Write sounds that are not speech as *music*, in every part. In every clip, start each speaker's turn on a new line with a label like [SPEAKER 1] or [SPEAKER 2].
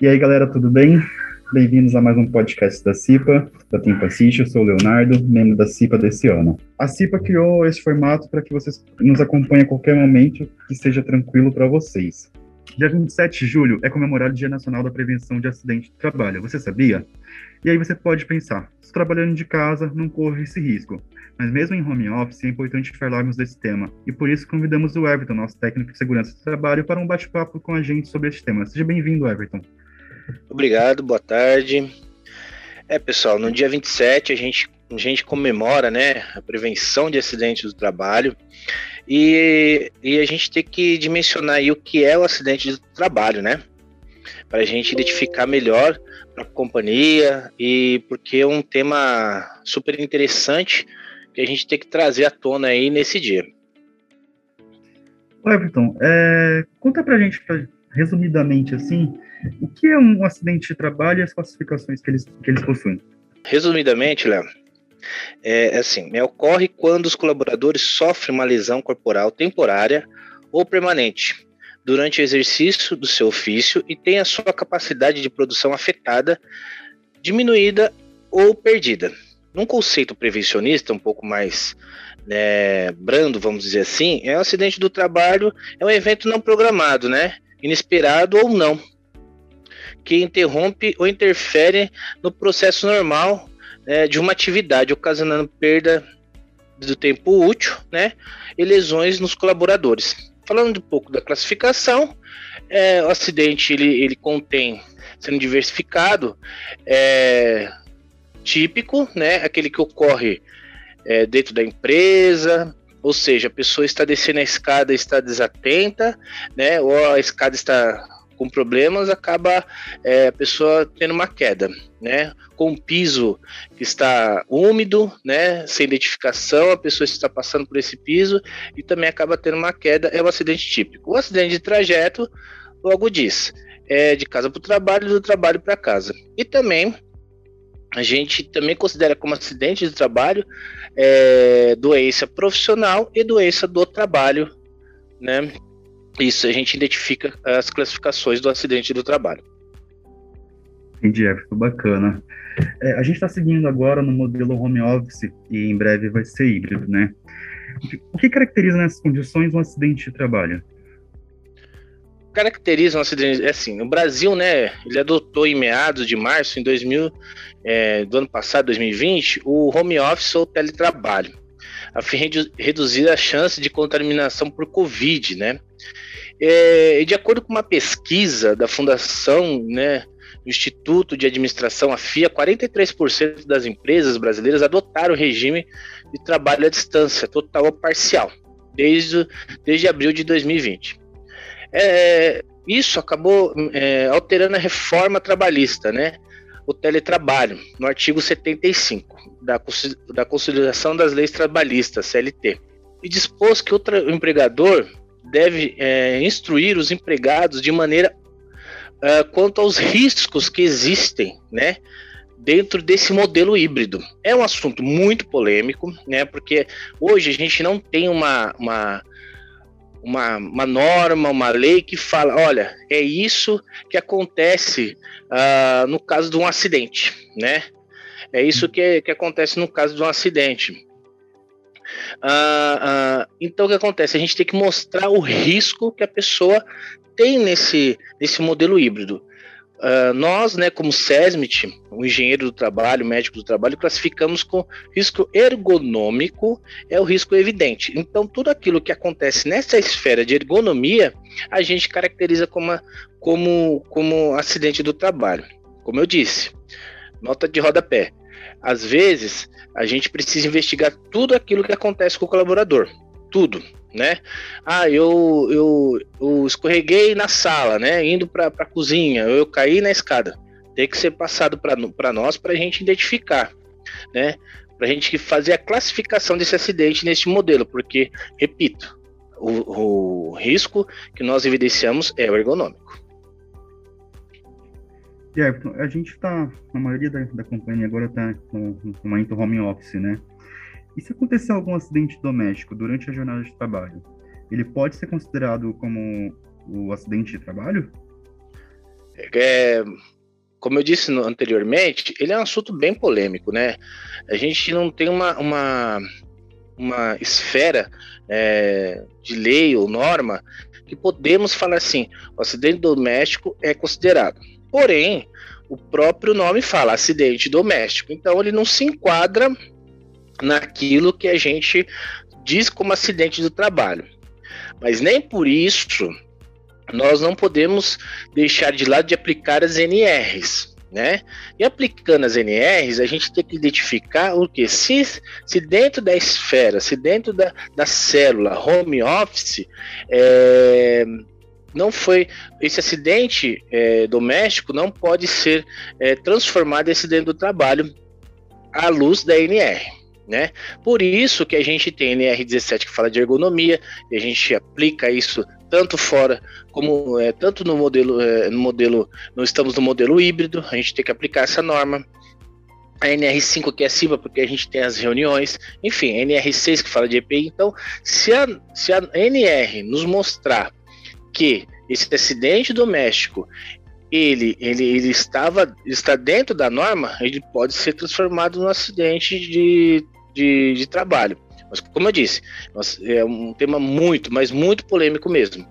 [SPEAKER 1] E aí, galera, tudo bem? Bem-vindos a mais um podcast da CIPA, da Tempo Assist. Eu sou o Leonardo, membro da CIPA desse ano. A CIPA criou esse formato para que vocês nos acompanhem a qualquer momento que seja tranquilo para vocês. Dia 27 de julho é comemorado o Dia Nacional da Prevenção de Acidente de Trabalho. Você sabia? E aí você pode pensar, se trabalhando de casa, não corre esse risco. Mas mesmo em home office, é importante falarmos desse tema. E por isso convidamos o Everton, nosso técnico de segurança do trabalho, para um bate-papo com a gente sobre esse tema. Seja bem-vindo, Everton.
[SPEAKER 2] Obrigado, boa tarde. É, pessoal, no dia 27 a gente, a gente comemora né, a prevenção de acidentes do trabalho e, e a gente tem que dimensionar aí o que é o acidente do trabalho, né? Para a gente identificar melhor para a companhia e porque é um tema super interessante que a gente tem que trazer à tona aí nesse dia.
[SPEAKER 1] Everton, é, conta para a gente, resumidamente assim, o que é um acidente de trabalho e as classificações que eles, que eles possuem?
[SPEAKER 2] Resumidamente, Léo, é, assim, é, ocorre quando os colaboradores sofrem uma lesão corporal temporária ou permanente durante o exercício do seu ofício e tem a sua capacidade de produção afetada, diminuída ou perdida. Num conceito prevencionista um pouco mais né, brando, vamos dizer assim, é um acidente do trabalho, é um evento não programado, né? Inesperado ou não, que interrompe ou interfere no processo normal é, de uma atividade, ocasionando perda do tempo útil né, e lesões nos colaboradores. Falando um pouco da classificação, é, o acidente ele, ele contém, sendo diversificado, é, típico, né, aquele que ocorre é, dentro da empresa, ou seja, a pessoa está descendo a escada está desatenta, né, ou a escada está com problemas, acaba é, a pessoa tendo uma queda, né? Com o piso que está úmido, né? Sem identificação, a pessoa está passando por esse piso e também acaba tendo uma queda, é um acidente típico. O acidente de trajeto, logo diz, é de casa para o trabalho, do trabalho para casa. E também a gente também considera como acidente de trabalho é, doença profissional e doença do trabalho, né? Isso, a gente identifica as classificações do acidente do trabalho.
[SPEAKER 1] Entendi, é bacana. É, a gente está seguindo agora no modelo home office e em breve vai ser híbrido, né? O que caracteriza nessas condições um acidente de trabalho?
[SPEAKER 2] Caracteriza um acidente, é assim, o Brasil, né, ele adotou em meados de março, em 2000, é, do ano passado, 2020, o home office ou teletrabalho, a fim de reduzir a chance de contaminação por Covid, né? É, de acordo com uma pesquisa da Fundação, né, do Instituto de Administração, a FIA, 43% das empresas brasileiras adotaram o regime de trabalho à distância, total ou parcial, desde, desde abril de 2020. É, isso acabou é, alterando a reforma trabalhista, né? O teletrabalho, no artigo 75 da, da Consolidação das Leis Trabalhistas, CLT, e dispôs que o, empregador deve é, instruir os empregados de maneira uh, quanto aos riscos que existem, né? Dentro desse modelo híbrido. É um assunto muito polêmico, né? Porque hoje a gente não tem uma, uma, uma, uma norma, uma lei que fala: olha, é isso que acontece uh, no caso de um acidente, né? É isso que, que acontece no caso de um acidente. Uh, uh, então o que acontece? A gente tem que mostrar o risco que a pessoa tem nesse, nesse modelo híbrido. Uh, nós, né, como SESMIT, o engenheiro do trabalho, médico do trabalho, classificamos com risco ergonômico, é o risco evidente. Então, tudo aquilo que acontece nessa esfera de ergonomia, a gente caracteriza como, como, como acidente do trabalho. Como eu disse, nota de rodapé. Às vezes, a gente precisa investigar tudo aquilo que acontece com o colaborador, tudo, né? Ah, eu, eu, eu escorreguei na sala, né? Indo para a cozinha, eu caí na escada. Tem que ser passado para nós para a gente identificar, né? Para a gente fazer a classificação desse acidente neste modelo, porque, repito, o, o risco que nós evidenciamos é o ergonômico.
[SPEAKER 1] E a gente está, a maioria da, da companhia agora está no, no momento home office, né? E se acontecer algum acidente doméstico durante a jornada de trabalho, ele pode ser considerado como o acidente de trabalho?
[SPEAKER 2] É, como eu disse anteriormente, ele é um assunto bem polêmico, né? A gente não tem uma, uma, uma esfera é, de lei ou norma que podemos falar assim: o acidente doméstico é considerado. Porém, o próprio nome fala acidente doméstico, então ele não se enquadra naquilo que a gente diz como acidente do trabalho. Mas nem por isso nós não podemos deixar de lado de aplicar as NRs, né? E aplicando as NRs, a gente tem que identificar o que? Se, se dentro da esfera, se dentro da, da célula home office, é, não foi esse acidente é, doméstico não pode ser é, transformado em acidente do trabalho à luz da NR. Né? Por isso que a gente tem NR17 que fala de ergonomia, e a gente aplica isso tanto fora como é, tanto no modelo, é, no modelo, não estamos no modelo híbrido, a gente tem que aplicar essa norma. A NR5 que é acima porque a gente tem as reuniões, enfim, a NR6 que fala de EPI. Então, se a, se a NR nos mostrar que esse acidente doméstico ele, ele, ele estava está dentro da norma, ele pode ser transformado num acidente de, de, de trabalho. Mas, como eu disse, é um tema muito, mas muito polêmico mesmo.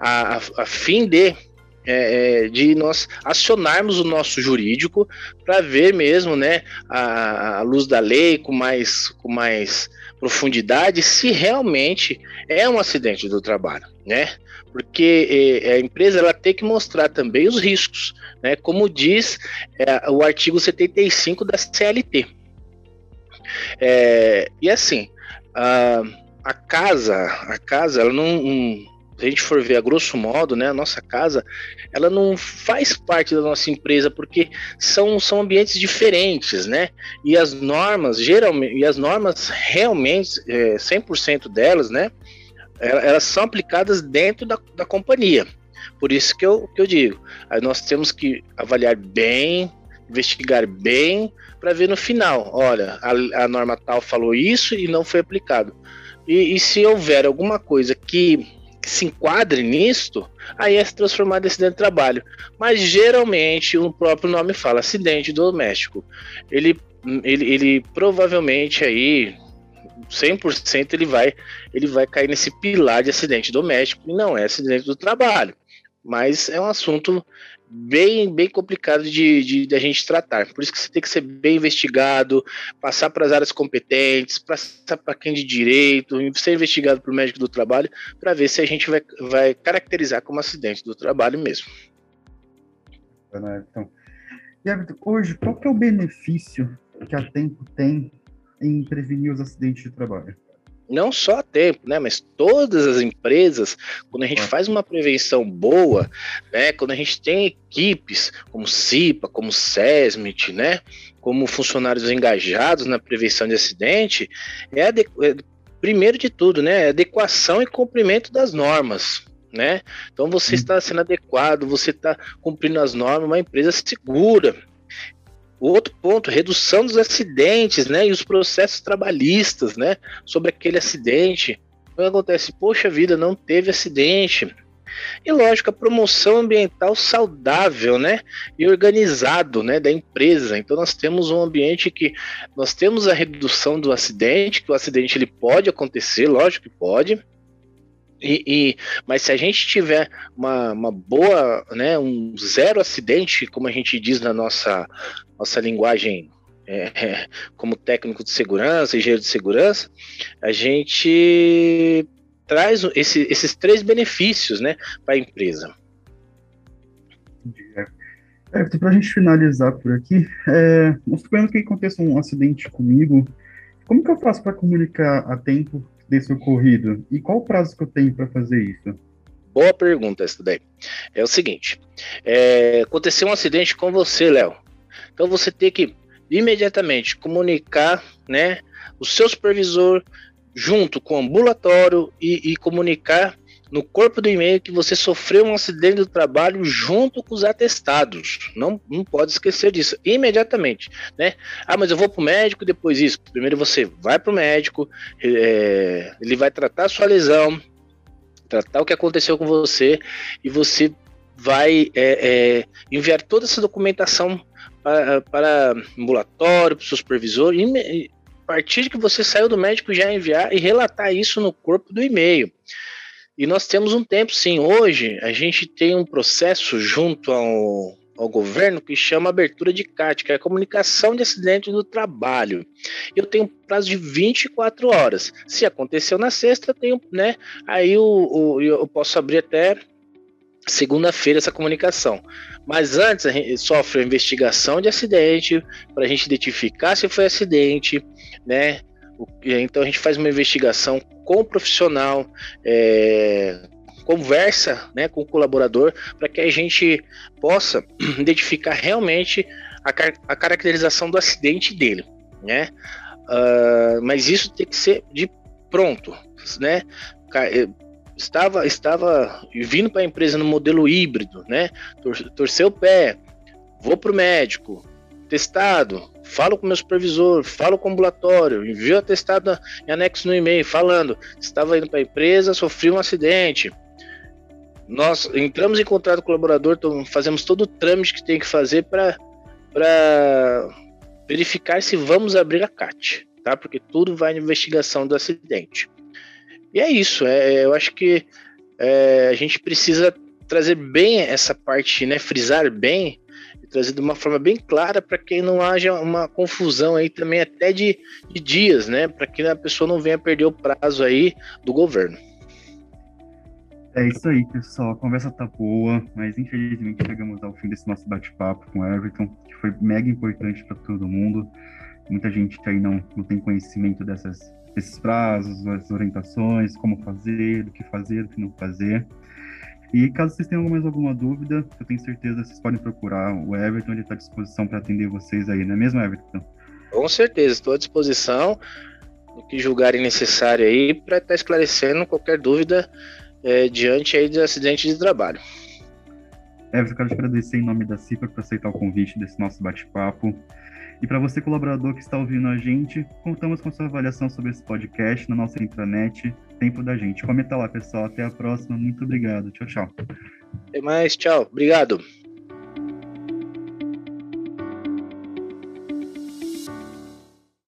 [SPEAKER 2] A, a, a fim de, é, é de nós acionarmos o nosso jurídico para ver mesmo, né, a, a, luz da lei com mais, com mais profundidade, se realmente é um acidente do trabalho, né? Porque é, a empresa ela tem que mostrar também os riscos, né? Como diz é, o artigo 75 da CLT. É, e assim, a, a casa, a casa, ela não, se a gente for ver a grosso modo, né, a nossa casa, ela não faz parte da nossa empresa porque são, são ambientes diferentes, né? E as normas, geralmente, e as normas realmente, é, 100% delas, né, elas são aplicadas dentro da, da companhia. Por isso que eu, que eu digo, nós temos que avaliar bem, investigar bem, para ver no final, olha, a, a, norma tal falou isso e não foi aplicado. E, e se houver alguma coisa que, que, se enquadre nisto, aí é se transformar em acidente de trabalho. Mas geralmente o próprio nome fala acidente doméstico. Ele, ele, ele provavelmente aí 100% ele vai ele vai cair nesse pilar de acidente doméstico e não é acidente do trabalho. Mas é um assunto bem, bem complicado de, de, de, a gente tratar. Por isso que você tem que ser bem investigado, passar para as áreas competentes, passar para quem de direito, ser investigado por médico do trabalho, para ver se a gente vai, vai caracterizar como acidente do trabalho mesmo.
[SPEAKER 1] Então, e hoje, qual que é o benefício que a Tempo tem em prevenir os acidentes de trabalho?
[SPEAKER 2] Não só a tempo, né, mas todas as empresas, quando a gente faz uma prevenção boa, né, quando a gente tem equipes como CIPA, como SESMIT, né, como funcionários engajados na prevenção de acidente, é, é primeiro de tudo, né, é adequação e cumprimento das normas, né? Então você está sendo adequado, você está cumprindo as normas, uma empresa segura, outro ponto, redução dos acidentes, né? E os processos trabalhistas, né? Sobre aquele acidente. O que acontece? Poxa vida, não teve acidente. E lógico, a promoção ambiental saudável, né? E organizado, né? Da empresa. Então nós temos um ambiente que nós temos a redução do acidente, que o acidente ele pode acontecer, lógico que pode, e, e, mas se a gente tiver uma, uma boa, né, um zero acidente, como a gente diz na nossa, nossa linguagem é, é, como técnico de segurança, engenheiro de segurança, a gente traz esse, esses três benefícios né, para a empresa.
[SPEAKER 1] É, para a gente finalizar por aqui, é, suponhamos que aconteça um acidente comigo, como que eu faço para comunicar a tempo desse ocorrido? E qual o prazo que eu tenho para fazer isso?
[SPEAKER 2] Boa pergunta daí. É o seguinte, é, aconteceu um acidente com você, Léo. Então você tem que imediatamente comunicar, né, o seu supervisor junto com o ambulatório e, e comunicar no corpo do e-mail que você sofreu um acidente do trabalho junto com os atestados. Não, não pode esquecer disso. Imediatamente, né? Ah, mas eu vou para o médico depois isso. Primeiro você vai para o médico, é, ele vai tratar a sua lesão, tratar o que aconteceu com você e você vai é, é, enviar toda essa documentação para, ambulatório, para o supervisor, e a partir de que você saiu do médico já enviar e relatar isso no corpo do e-mail. E nós temos um tempo, sim. Hoje a gente tem um processo junto ao, ao governo que chama abertura de CAT, que é a comunicação de acidente do trabalho. Eu tenho prazo de 24 horas. Se aconteceu na sexta, eu tenho, né? Aí o, o eu posso abrir até segunda-feira essa comunicação. Mas antes a gente sofre a investigação de acidente para a gente identificar se foi acidente, né? Então a gente faz uma investigação com o profissional, é, conversa né, com o colaborador para que a gente possa *clears throat* identificar realmente a, car a caracterização do acidente dele, né? Uh, mas isso tem que ser de pronto, né? estava estava vindo para a empresa no modelo híbrido, né? Tor torceu o pé, vou para o médico, testado, falo com meu supervisor, falo com o ambulatório, envio atestado em anexo no e-mail, falando, estava indo para a empresa, sofri um acidente. Nós entramos em contrato com o colaborador, fazemos todo o trâmite que tem que fazer para verificar se vamos abrir a CAT, tá? Porque tudo vai na investigação do acidente. E é isso, é, eu acho que é, a gente precisa trazer bem essa parte, né, frisar bem trazer de uma forma bem clara para que não haja uma confusão aí também até de, de dias, né, para que a pessoa não venha perder o prazo aí do governo.
[SPEAKER 1] É isso aí, pessoal. A conversa tá boa, mas infelizmente chegamos ao fim desse nosso bate-papo com o Everton, que foi mega importante para todo mundo. Muita gente aí não, não tem conhecimento dessas esses prazos, as orientações, como fazer, o que fazer, o que não fazer. E caso vocês tenham mais alguma dúvida, eu tenho certeza que vocês podem procurar o Everton, ele está à disposição para atender vocês aí, não é mesmo, Everton?
[SPEAKER 2] Com certeza, estou à disposição no que julgarem necessário aí para estar tá esclarecendo qualquer dúvida é, diante aí do acidente de trabalho.
[SPEAKER 1] Everton, quero te agradecer em nome da CIPA por aceitar o convite desse nosso bate-papo. E para você, colaborador que está ouvindo a gente, contamos com sua avaliação sobre esse podcast na nossa intranet Tempo da Gente. Comenta lá, pessoal. Até a próxima. Muito obrigado. Tchau, tchau.
[SPEAKER 2] Até mais. Tchau. Obrigado.